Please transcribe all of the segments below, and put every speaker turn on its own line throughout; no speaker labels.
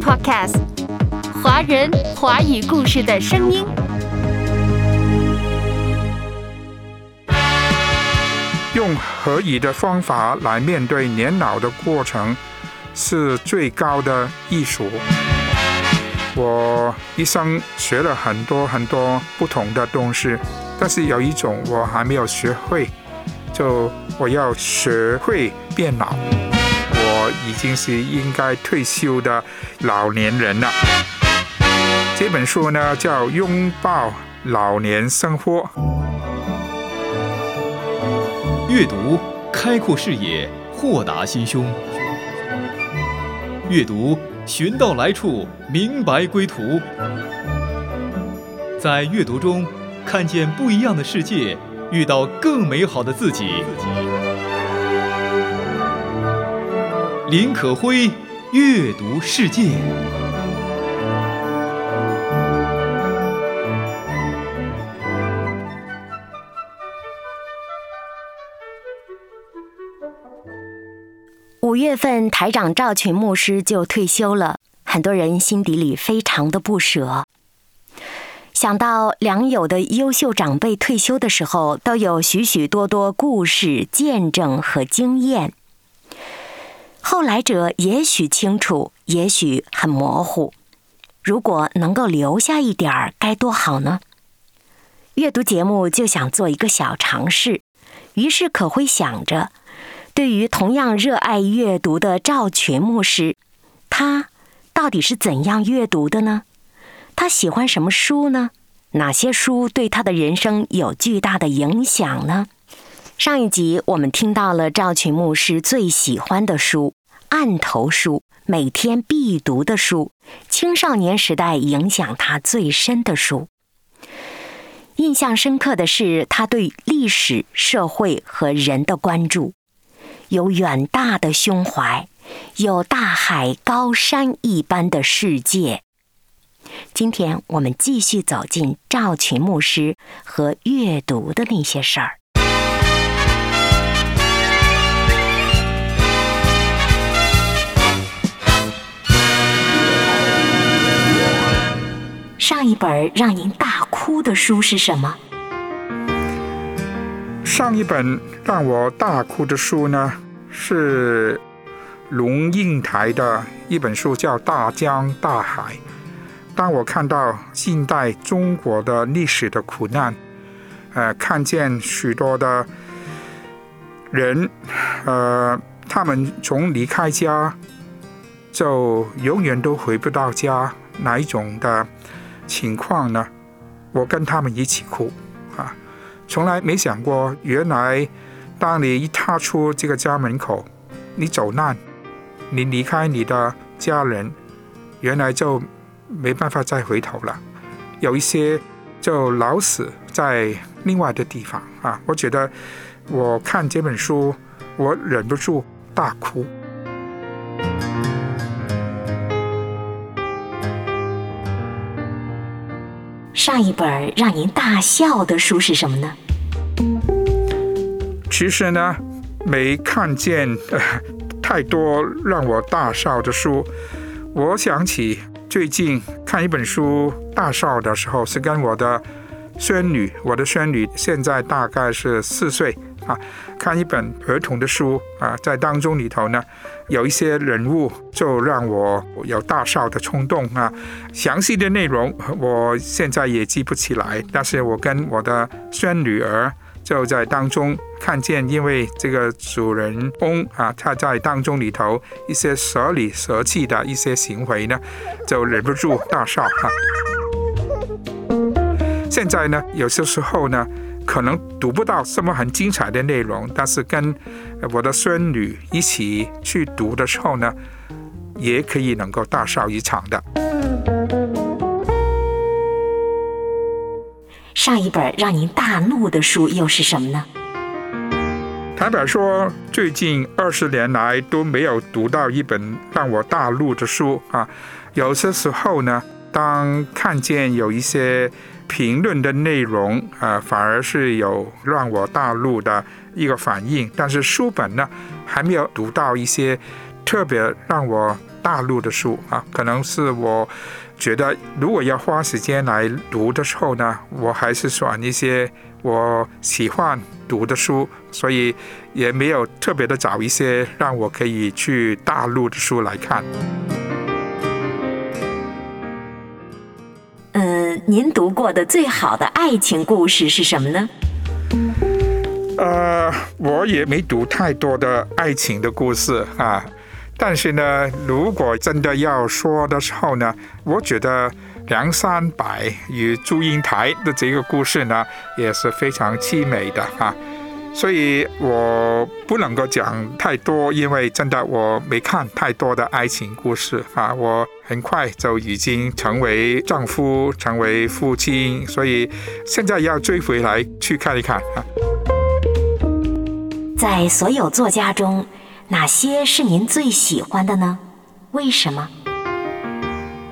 Podcast，华人华语故事的声音。
用合宜的方法来面对年老的过程，是最高的艺术。我一生学了很多很多不同的东西，但是有一种我还没有学会，就我要学会变老。已经是应该退休的老年人了。这本书呢叫《拥抱老年生活》。
阅读开阔视野，豁达心胸；阅读寻到来处，明白归途。在阅读中看见不一样的世界，遇到更美好的自己。林可辉，阅读世界。
五月份，台长赵群牧师就退休了，很多人心底里非常的不舍。想到良友的优秀长辈退休的时候，都有许许多多故事、见证和经验。后来者也许清楚，也许很模糊。如果能够留下一点儿，该多好呢？阅读节目就想做一个小尝试，于是可会想着，对于同样热爱阅读的赵群牧师，他到底是怎样阅读的呢？他喜欢什么书呢？哪些书对他的人生有巨大的影响呢？上一集我们听到了赵群牧师最喜欢的书。案头书，每天必读的书，青少年时代影响他最深的书。印象深刻的是他对历史、社会和人的关注，有远大的胸怀，有大海高山一般的世界。今天我们继续走进赵群牧师和阅读的那些事儿。上一本让您大哭的书是什么？
上一本让我大哭的书呢，是龙应台的一本书，叫《大江大海》。当我看到近代中国的历史的苦难，呃，看见许多的人，呃，他们从离开家就永远都回不到家，哪一种的？情况呢？我跟他们一起哭啊！从来没想过，原来当你一踏出这个家门口，你走难，你离开你的家人，原来就没办法再回头了。有一些就老死在另外的地方啊！我觉得我看这本书，我忍不住大哭。
上一本让您大笑的书是什么呢？
其实呢，没看见太多让我大笑的书。我想起最近看一本书大笑的时候，是跟我的孙女，我的孙女现在大概是四岁。啊，看一本儿童的书啊，在当中里头呢，有一些人物就让我有大笑的冲动啊。详细的内容我现在也记不起来，但是我跟我的孙女儿就在当中看见，因为这个主人公啊，他在当中里头一些舍里舍气的一些行为呢，就忍不住大笑哈。现在呢，有些时候呢。可能读不到什么很精彩的内容，但是跟我的孙女一起去读的时候呢，也可以能够大笑一场的。
上一本让您大怒的书又是什么呢？
坦白说，最近二十年来都没有读到一本让我大怒的书啊。有些时候呢，当看见有一些。评论的内容啊，反而是有让我大怒的一个反应。但是书本呢，还没有读到一些特别让我大陆的书啊，可能是我觉得如果要花时间来读的时候呢，我还是选一些我喜欢读的书，所以也没有特别的找一些让我可以去大陆的书来看。
您读过的最好的爱情故事是什么呢？
呃，我也没读太多的爱情的故事啊，但是呢，如果真的要说的时候呢，我觉得梁山伯与祝英台的这个故事呢，也是非常凄美的啊。所以我不能够讲太多，因为真的我没看太多的爱情故事啊。我很快就已经成为丈夫，成为父亲，所以现在要追回来去看一看啊。
在所有作家中，哪些是您最喜欢的呢？为什么？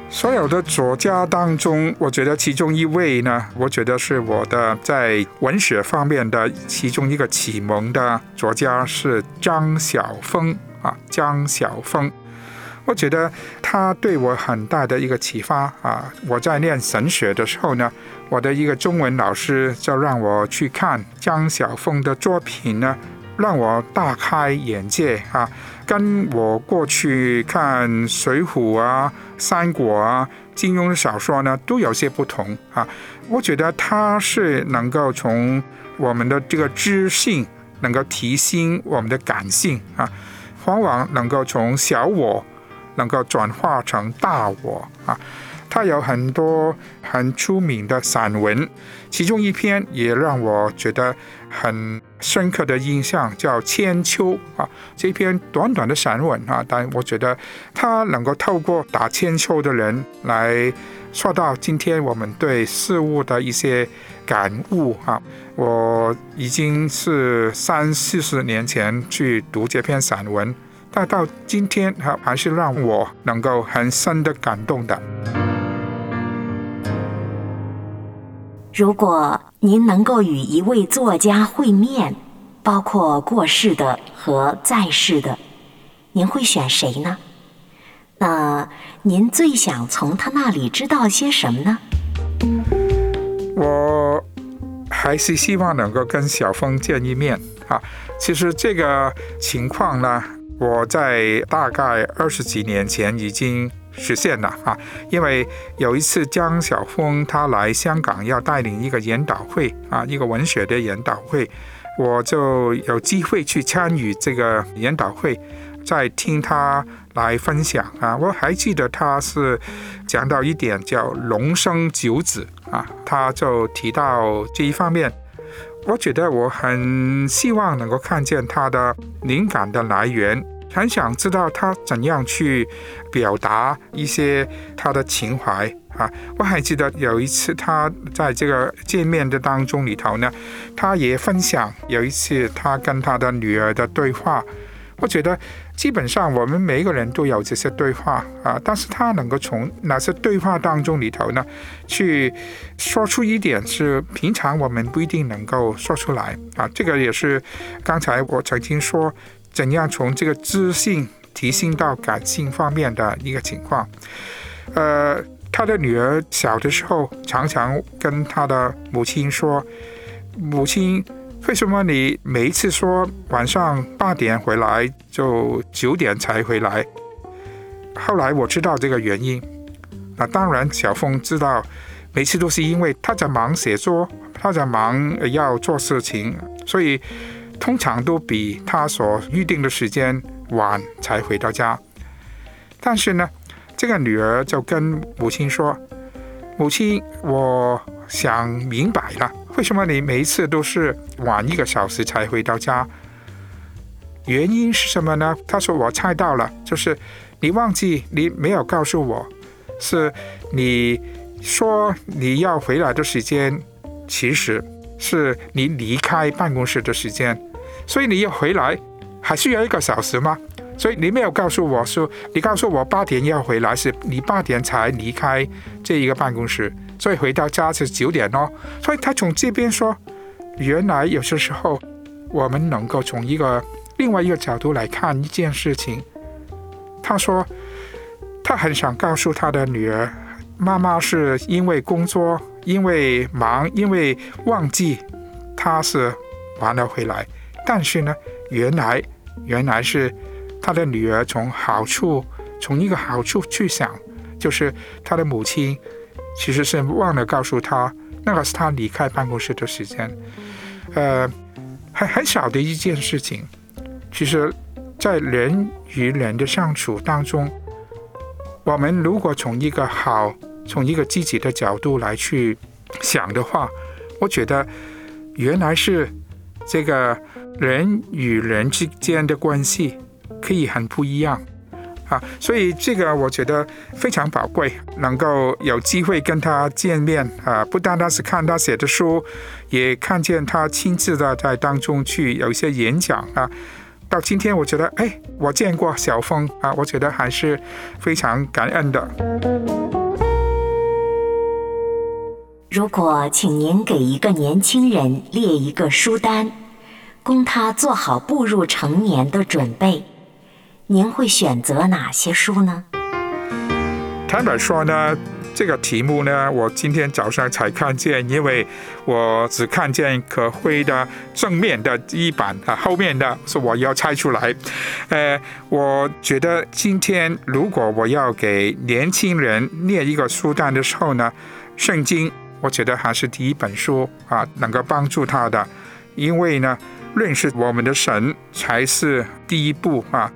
所有的作家当中，我觉得其中一位呢，我觉得是我的在文学方面的其中一个启蒙的作家是张晓峰啊，张晓峰。我觉得他对我很大的一个启发啊！我在念神学的时候呢，我的一个中文老师就让我去看张晓峰的作品呢，让我大开眼界啊！跟我过去看《水浒》啊、《三国》啊、金庸的小说呢，都有些不同啊。我觉得他是能够从我们的这个知性，能够提升我们的感性啊，往往能够从小我，能够转化成大我啊。他有很多很出名的散文，其中一篇也让我觉得很深刻的印象，叫《千秋》啊。这篇短短的散文啊，但我觉得他能够透过打千秋的人来说到今天我们对事物的一些感悟啊。我已经是三四十年前去读这篇散文，但到今天哈还是让我能够很深的感动的。
如果您能够与一位作家会面，包括过世的和在世的，您会选谁呢？那您最想从他那里知道些什么呢？
我还是希望能够跟小峰见一面啊。其实这个情况呢，我在大概二十几年前已经。实现了啊！因为有一次江晓峰他来香港要带领一个研讨会啊，一个文学的研讨会，我就有机会去参与这个研讨会，在听他来分享啊。我还记得他是讲到一点叫龙生九子啊，他就提到这一方面，我觉得我很希望能够看见他的灵感的来源。很想知道他怎样去表达一些他的情怀啊！我还记得有一次他在这个见面的当中里头呢，他也分享有一次他跟他的女儿的对话。我觉得基本上我们每一个人都有这些对话啊，但是他能够从那些对话当中里头呢，去说出一点是平常我们不一定能够说出来啊。这个也是刚才我曾经说。怎样从这个知性提升到感性方面的一个情况？呃，他的女儿小的时候常常跟他的母亲说：“母亲，为什么你每一次说晚上八点回来，就九点才回来？”后来我知道这个原因。那当然，小峰知道，每次都是因为他在忙写作，他在忙要做事情，所以。通常都比他所预定的时间晚才回到家，但是呢，这个女儿就跟母亲说：“母亲，我想明白了，为什么你每一次都是晚一个小时才回到家？原因是什么呢？”他说：“我猜到了，就是你忘记你没有告诉我，是你说你要回来的时间，其实是你离开办公室的时间。”所以你要回来，还需要一个小时吗？所以你没有告诉我说，你告诉我八点要回来，是你八点才离开这一个办公室，所以回到家是九点哦。所以他从这边说，原来有些时候我们能够从一个另外一个角度来看一件事情，他说他很想告诉他的女儿，妈妈是因为工作、因为忙、因为忘记，他是完了回来。但是呢，原来原来是他的女儿从好处，从一个好处去想，就是他的母亲其实是忘了告诉他，那个是他离开办公室的时间，呃，很很小的一件事情。其实，在人与人的相处当中，我们如果从一个好、从一个积极的角度来去想的话，我觉得原来是这个。人与人之间的关系可以很不一样啊，所以这个我觉得非常宝贵，能够有机会跟他见面啊，不单单是看他写的书，也看见他亲自的在当中去有一些演讲啊。到今天，我觉得哎，我见过小峰啊，我觉得还是非常感恩的。
如果请您给一个年轻人列一个书单。供他做好步入成年的准备，您会选择哪些书呢？
坦白说呢，这个题目呢，我今天早上才看见，因为我只看见可辉的正面的一版啊，后面的是我要猜出来。呃，我觉得今天如果我要给年轻人列一个书单的时候呢，圣经，我觉得还是第一本书啊，能够帮助他的，因为呢。认识我们的神才是第一步啊！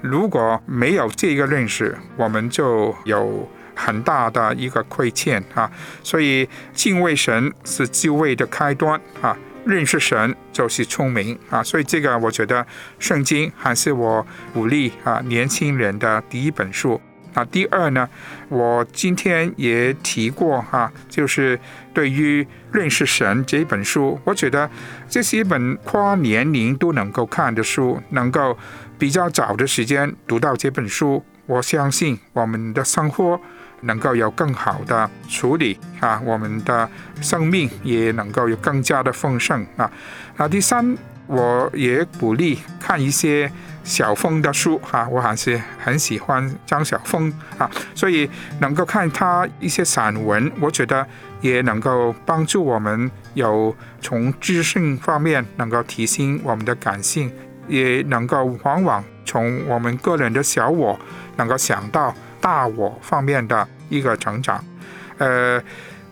如果没有这个认识，我们就有很大的一个亏欠啊！所以敬畏神是智慧的开端啊！认识神就是聪明啊！所以这个我觉得圣经还是我鼓励啊年轻人的第一本书。那第二呢，我今天也提过哈，就是对于认识神这本书，我觉得这是一本跨年龄都能够看的书，能够比较早的时间读到这本书，我相信我们的生活能够有更好的处理啊，我们的生命也能够有更加的丰盛啊。那第三，我也鼓励看一些。小峰的书哈，我还是很喜欢张晓峰啊，所以能够看他一些散文，我觉得也能够帮助我们有从知性方面能够提升我们的感性，也能够往往从我们个人的小我能够想到大我方面的一个成长。呃，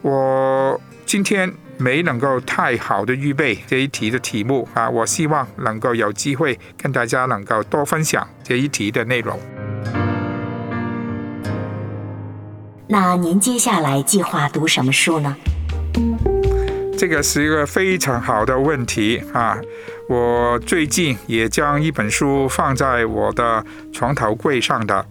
我今天。没能够太好的预备这一题的题目啊，我希望能够有机会跟大家能够多分享这一题的内容。
那您接下来计划读什么书呢？
这个是一个非常好的问题啊！我最近也将一本书放在我的床头柜上的。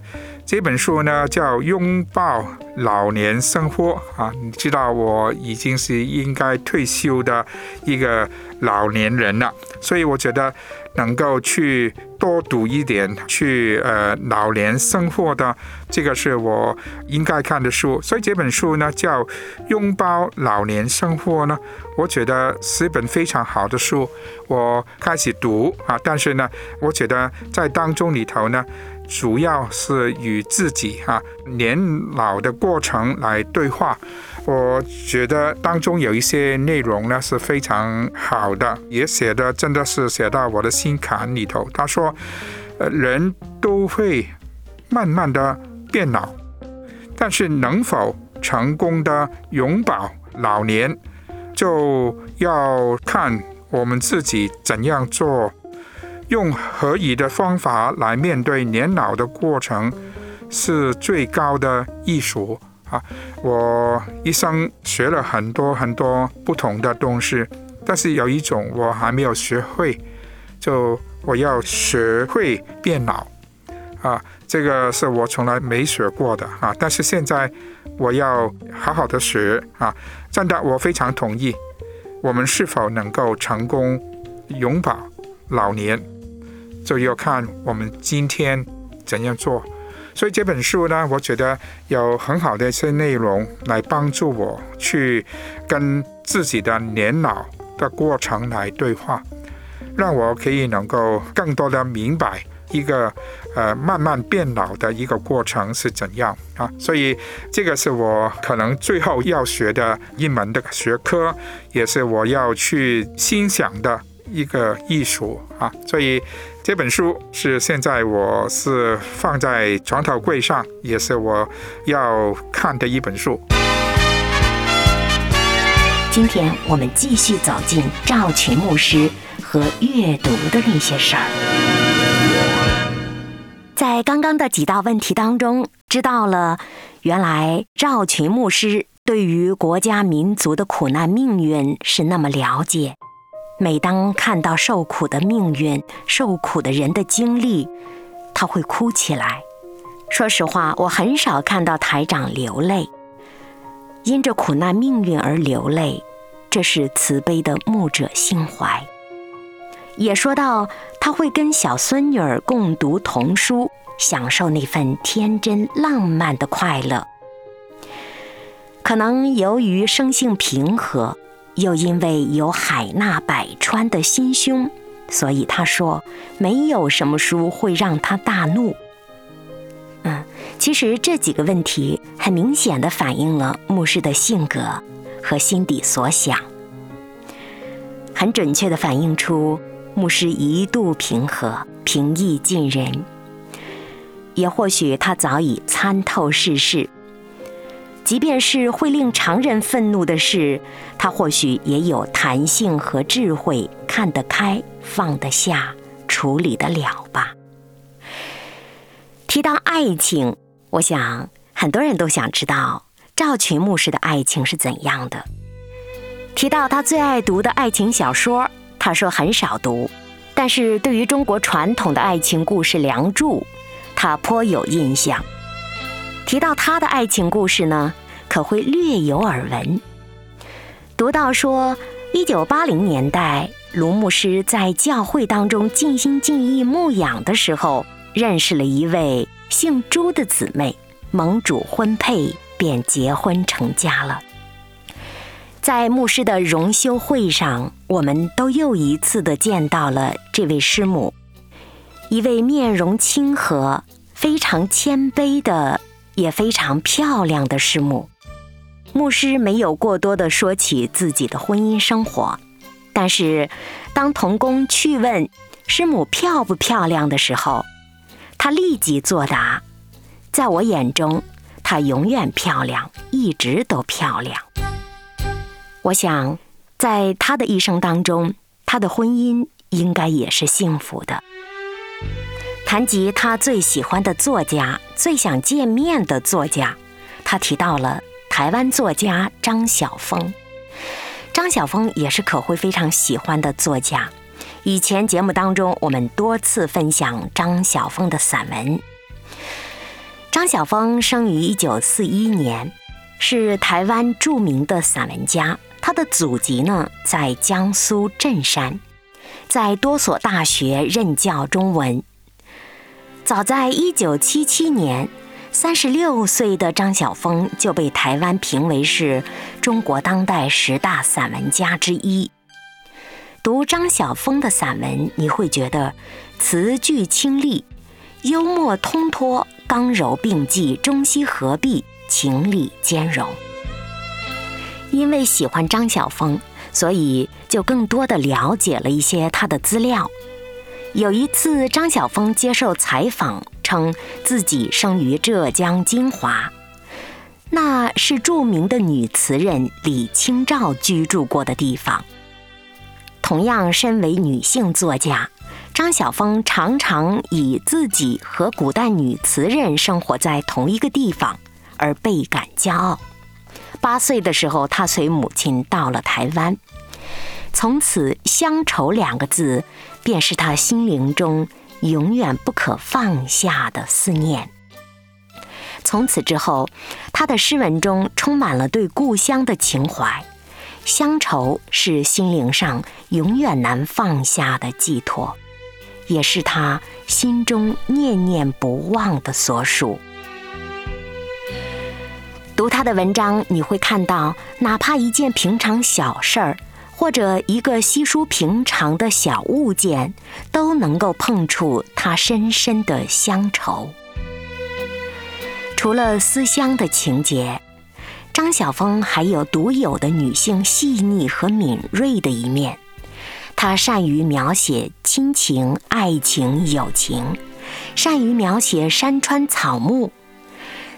这本书呢叫《拥抱老年生活》啊，你知道我已经是应该退休的一个老年人了，所以我觉得能够去多读一点，去呃老年生活的这个是我应该看的书。所以这本书呢叫《拥抱老年生活》呢，我觉得是一本非常好的书。我开始读啊，但是呢，我觉得在当中里头呢。主要是与自己哈年老的过程来对话，我觉得当中有一些内容呢是非常好的，也写的真的是写到我的心坎里头。他说，呃，人都会慢慢的变老，但是能否成功的永葆老年，就要看我们自己怎样做。用合宜的方法来面对年老的过程，是最高的艺术啊！我一生学了很多很多不同的东西，但是有一种我还没有学会，就我要学会变老啊！这个是我从来没学过的啊！但是现在我要好好的学啊！真的，我非常同意，我们是否能够成功永葆老年？就要看我们今天怎样做，所以这本书呢，我觉得有很好的一些内容来帮助我去跟自己的年老的过程来对话，让我可以能够更多的明白一个呃慢慢变老的一个过程是怎样啊？所以这个是我可能最后要学的一门的学科，也是我要去欣赏的一个艺术啊。所以这本书是现在我是放在床头柜上，也是我要看的一本书。
今天我们继续走进赵群牧师和阅读的那些事儿。在刚刚的几道问题当中，知道了原来赵群牧师对于国家民族的苦难命运是那么了解。每当看到受苦的命运、受苦的人的经历，他会哭起来。说实话，我很少看到台长流泪。因着苦难命运而流泪，这是慈悲的牧者心怀。也说到他会跟小孙女儿共读童书，享受那份天真浪漫的快乐。可能由于生性平和，又因为有海纳百川的心胸，所以他说没有什么书会让他大怒。嗯。其实这几个问题很明显的反映了牧师的性格和心底所想，很准确的反映出牧师一度平和、平易近人。也或许他早已参透世事，即便是会令常人愤怒的事，他或许也有弹性和智慧，看得开、放得下、处理得了吧。提到爱情。我想很多人都想知道赵群牧师的爱情是怎样的。提到他最爱读的爱情小说，他说很少读，但是对于中国传统的爱情故事《梁祝》，他颇有印象。提到他的爱情故事呢，可会略有耳闻。读到说，一九八零年代，卢牧师在教会当中尽心尽意牧养的时候，认识了一位。姓朱的姊妹盟主婚配，便结婚成家了。在牧师的荣休会上，我们都又一次的见到了这位师母，一位面容亲和、非常谦卑的，也非常漂亮的师母。牧师没有过多的说起自己的婚姻生活，但是当童工去问师母漂不漂亮的时候，他立即作答：“在我眼中，她永远漂亮，一直都漂亮。”我想，在她的一生当中，她的婚姻应该也是幸福的。谈及他最喜欢的作家、最想见面的作家，他提到了台湾作家张晓峰。张晓峰也是可慧非常喜欢的作家。以前节目当中，我们多次分享张晓峰的散文。张晓峰生于一九四一年，是台湾著名的散文家。他的祖籍呢在江苏镇山，在多所大学任教中文。早在一九七七年，三十六岁的张晓峰就被台湾评为是中国当代十大散文家之一。读张晓峰的散文，你会觉得词句清丽，幽默通脱，刚柔并济，中西合璧，情理兼容。因为喜欢张晓峰，所以就更多的了解了一些他的资料。有一次，张晓峰接受采访，称自己生于浙江金华，那是著名的女词人李清照居住过的地方。同样身为女性作家，张晓峰常常以自己和古代女词人生活在同一个地方而倍感骄傲。八岁的时候，他随母亲到了台湾，从此“乡愁”两个字便是他心灵中永远不可放下的思念。从此之后，他的诗文中充满了对故乡的情怀。乡愁是心灵上永远难放下的寄托，也是他心中念念不忘的所属。读他的文章，你会看到，哪怕一件平常小事儿，或者一个稀疏平常的小物件，都能够碰触他深深的乡愁。除了思乡的情节，张晓峰还有独有的女性细腻和敏锐的一面。他善于描写亲情、爱情、友情，善于描写山川草木。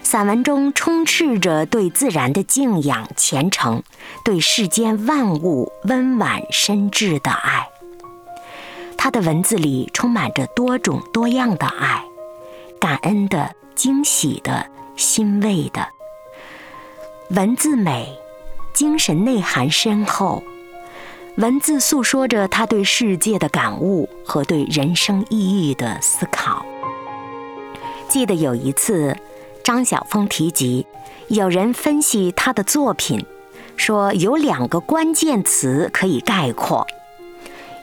散文中充斥着对自然的敬仰、虔诚，对世间万物温婉深挚的爱。他的文字里充满着多种多样的爱，感恩的、惊喜的、欣慰的。文字美，精神内涵深厚。文字诉说着他对世界的感悟和对人生意义的思考。记得有一次。张晓峰提及，有人分析他的作品，说有两个关键词可以概括，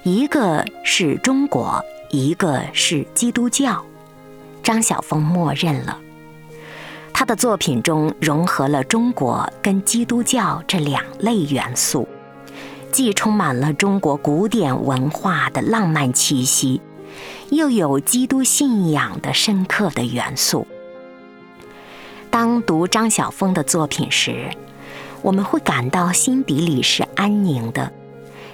一个是中国，一个是基督教。张晓峰默认了，他的作品中融合了中国跟基督教这两类元素，既充满了中国古典文化的浪漫气息，又有基督信仰的深刻的元素。当读张晓峰的作品时，我们会感到心底里是安宁的，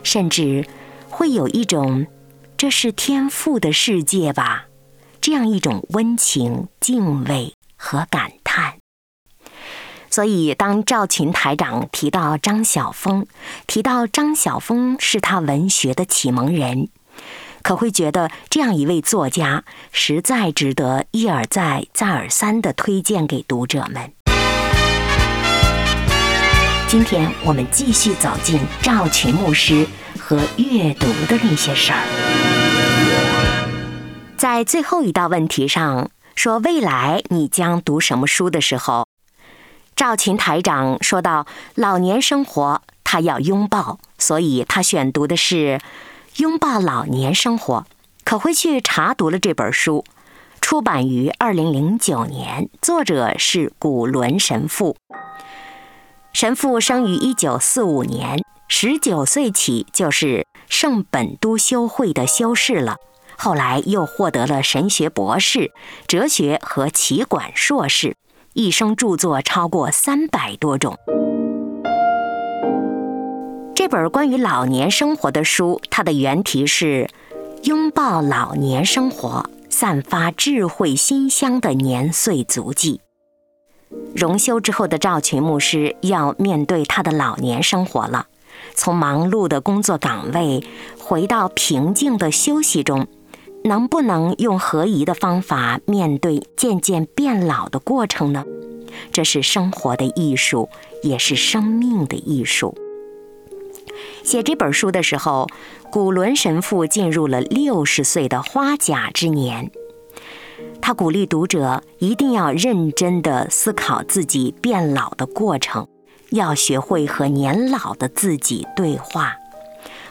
甚至会有一种“这是天赋的世界吧”这样一种温情、敬畏和感叹。所以，当赵群台长提到张晓峰，提到张晓峰是他文学的启蒙人。可会觉得这样一位作家实在值得一而再、再而三的推荐给读者们。今天我们继续走进赵群牧师和阅读的那些事儿。在最后一道问题上说未来你将读什么书的时候，赵群台长说到老年生活他要拥抱，所以他选读的是。拥抱老年生活，可回去查读了这本书，出版于二零零九年，作者是古伦神父。神父生于一九四五年，十九岁起就是圣本都修会的修士了，后来又获得了神学博士、哲学和奇管硕士，一生著作超过三百多种。这本关于老年生活的书，它的原题是《拥抱老年生活，散发智慧馨香的年岁足迹》。荣休之后的赵群牧师要面对他的老年生活了，从忙碌的工作岗位回到平静的休息中，能不能用合宜的方法面对渐渐变老的过程呢？这是生活的艺术，也是生命的艺术。写这本书的时候，古伦神父进入了六十岁的花甲之年。他鼓励读者一定要认真地思考自己变老的过程，要学会和年老的自己对话。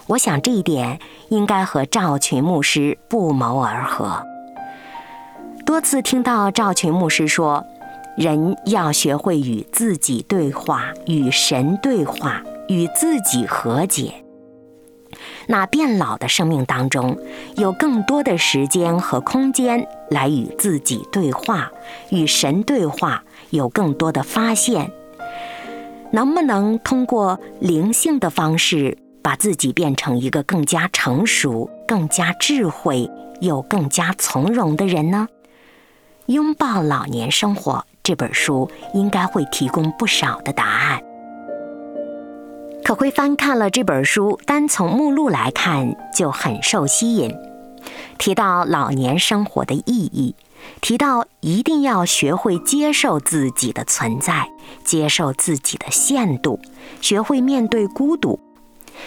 我想这一点应该和赵群牧师不谋而合。多次听到赵群牧师说，人要学会与自己对话，与神对话。与自己和解。那变老的生命当中，有更多的时间和空间来与自己对话，与神对话，有更多的发现。能不能通过灵性的方式，把自己变成一个更加成熟、更加智慧又更加从容的人呢？拥抱老年生活这本书应该会提供不少的答案。可会翻看了这本书，单从目录来看就很受吸引。提到老年生活的意义，提到一定要学会接受自己的存在，接受自己的限度，学会面对孤独。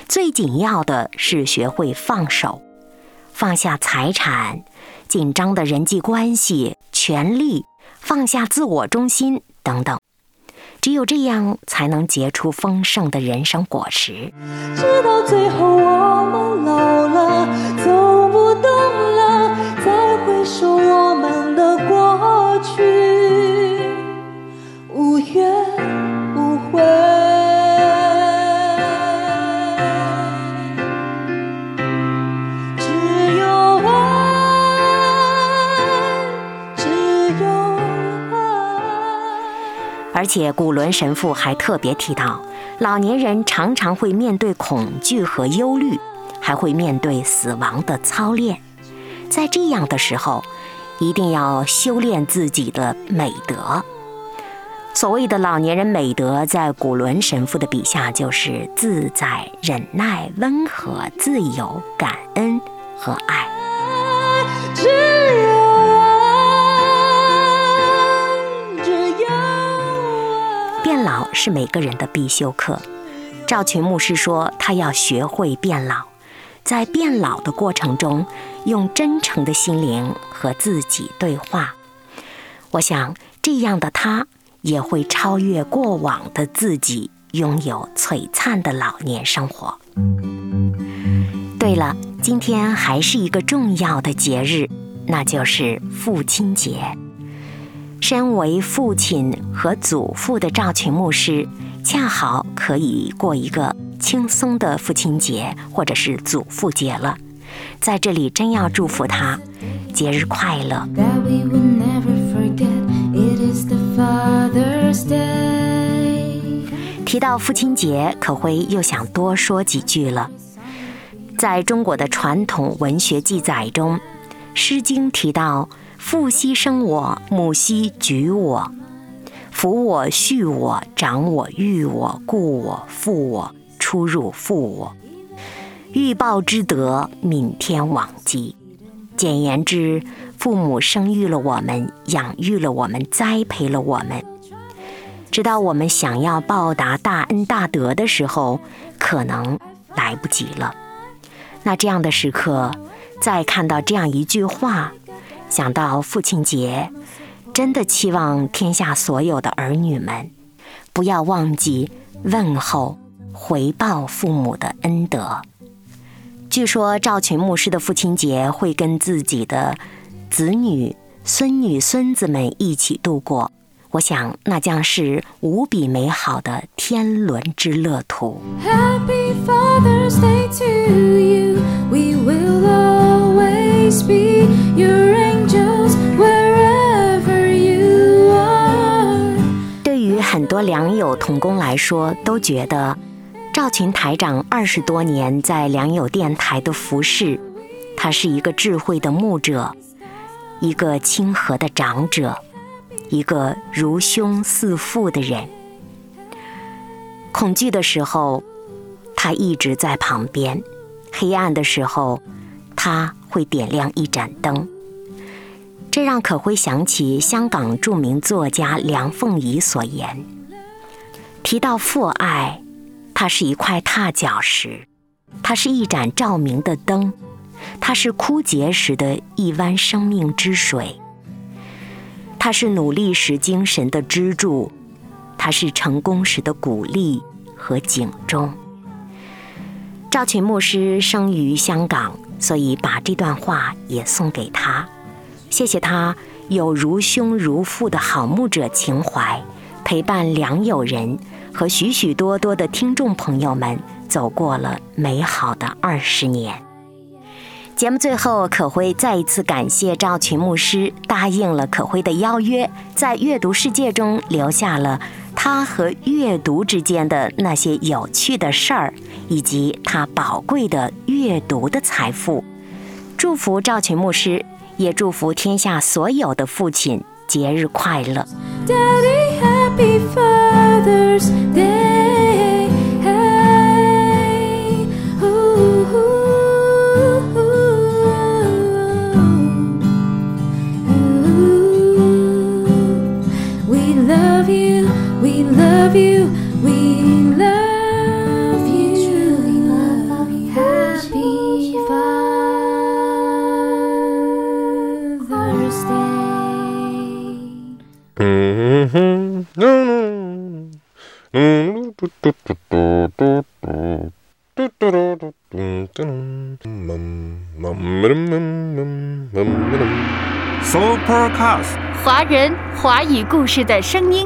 最紧要的是学会放手，放下财产、紧张的人际关系、权利，放下自我中心等等。只有这样，才能结出丰盛的人生果实。
直到最后，我们老了，
而且古伦神父还特别提到，老年人常常会面对恐惧和忧虑，还会面对死亡的操练。在这样的时候，一定要修炼自己的美德。所谓的老年人美德，在古伦神父的笔下，就是自在、忍耐、温和、自由、感恩和爱。是每个人的必修课。赵群牧师说，他要学会变老，在变老的过程中，用真诚的心灵和自己对话。我想，这样的他也会超越过往的自己，拥有璀璨的老年生活。对了，今天还是一个重要的节日，那就是父亲节。身为父亲和祖父的赵群牧师，恰好可以过一个轻松的父亲节或者是祖父节了。在这里，真要祝福他节日快乐。
that we will never forget. It is the Father's Day.
提到父亲节，可辉又想多说几句了。在中国的传统文学记载中，《诗经》提到“父兮生我，母兮举我，抚我、畜我、长我、育我、故我、复我、出入复我，欲报之德，悯天罔极。”简言之，父母生育了我们，养育了我们，栽培了我们。直到我们想要报答大恩大德的时候，可能来不及了。那这样的时刻，再看到这样一句话，想到父亲节，真的期望天下所有的儿女们，不要忘记问候、回报父母的恩德。据说赵群牧师的父亲节会跟自己的子女、孙女、孙子们一起度过。我想，那将是无比美好的天伦之乐途。
Happy Father's Day to you. We will always be your angels wherever you are.
对于很多良友同工来说，都觉得赵群台长二十多年在良友电台的服饰，他是一个智慧的牧者，一个亲和的长者，一个如兄似父的人。恐惧的时候，他一直在旁边；黑暗的时候，他会点亮一盏灯。这让可辉想起香港著名作家梁凤仪所言：提到父爱，它是一块踏脚石，它是一盏照明的灯，它是枯竭时的一湾生命之水，它是努力时精神的支柱，它是成功时的鼓励和警钟。赵群牧师生于香港，所以把这段话也送给他。谢谢他有如兄如父的好牧者情怀，陪伴良友人和许许多多的听众朋友们走过了美好的二十年。节目最后，可辉再一次感谢赵群牧师答应了可辉的邀约，在阅读世界中留下了他和阅读之间的那些有趣的事儿，以及他宝贵的阅读的财富。祝福赵群牧师，也祝福天下所有的父亲节日快乐。
Daddy, happy Father's Day.
Supercast。
华人华语故事的声音。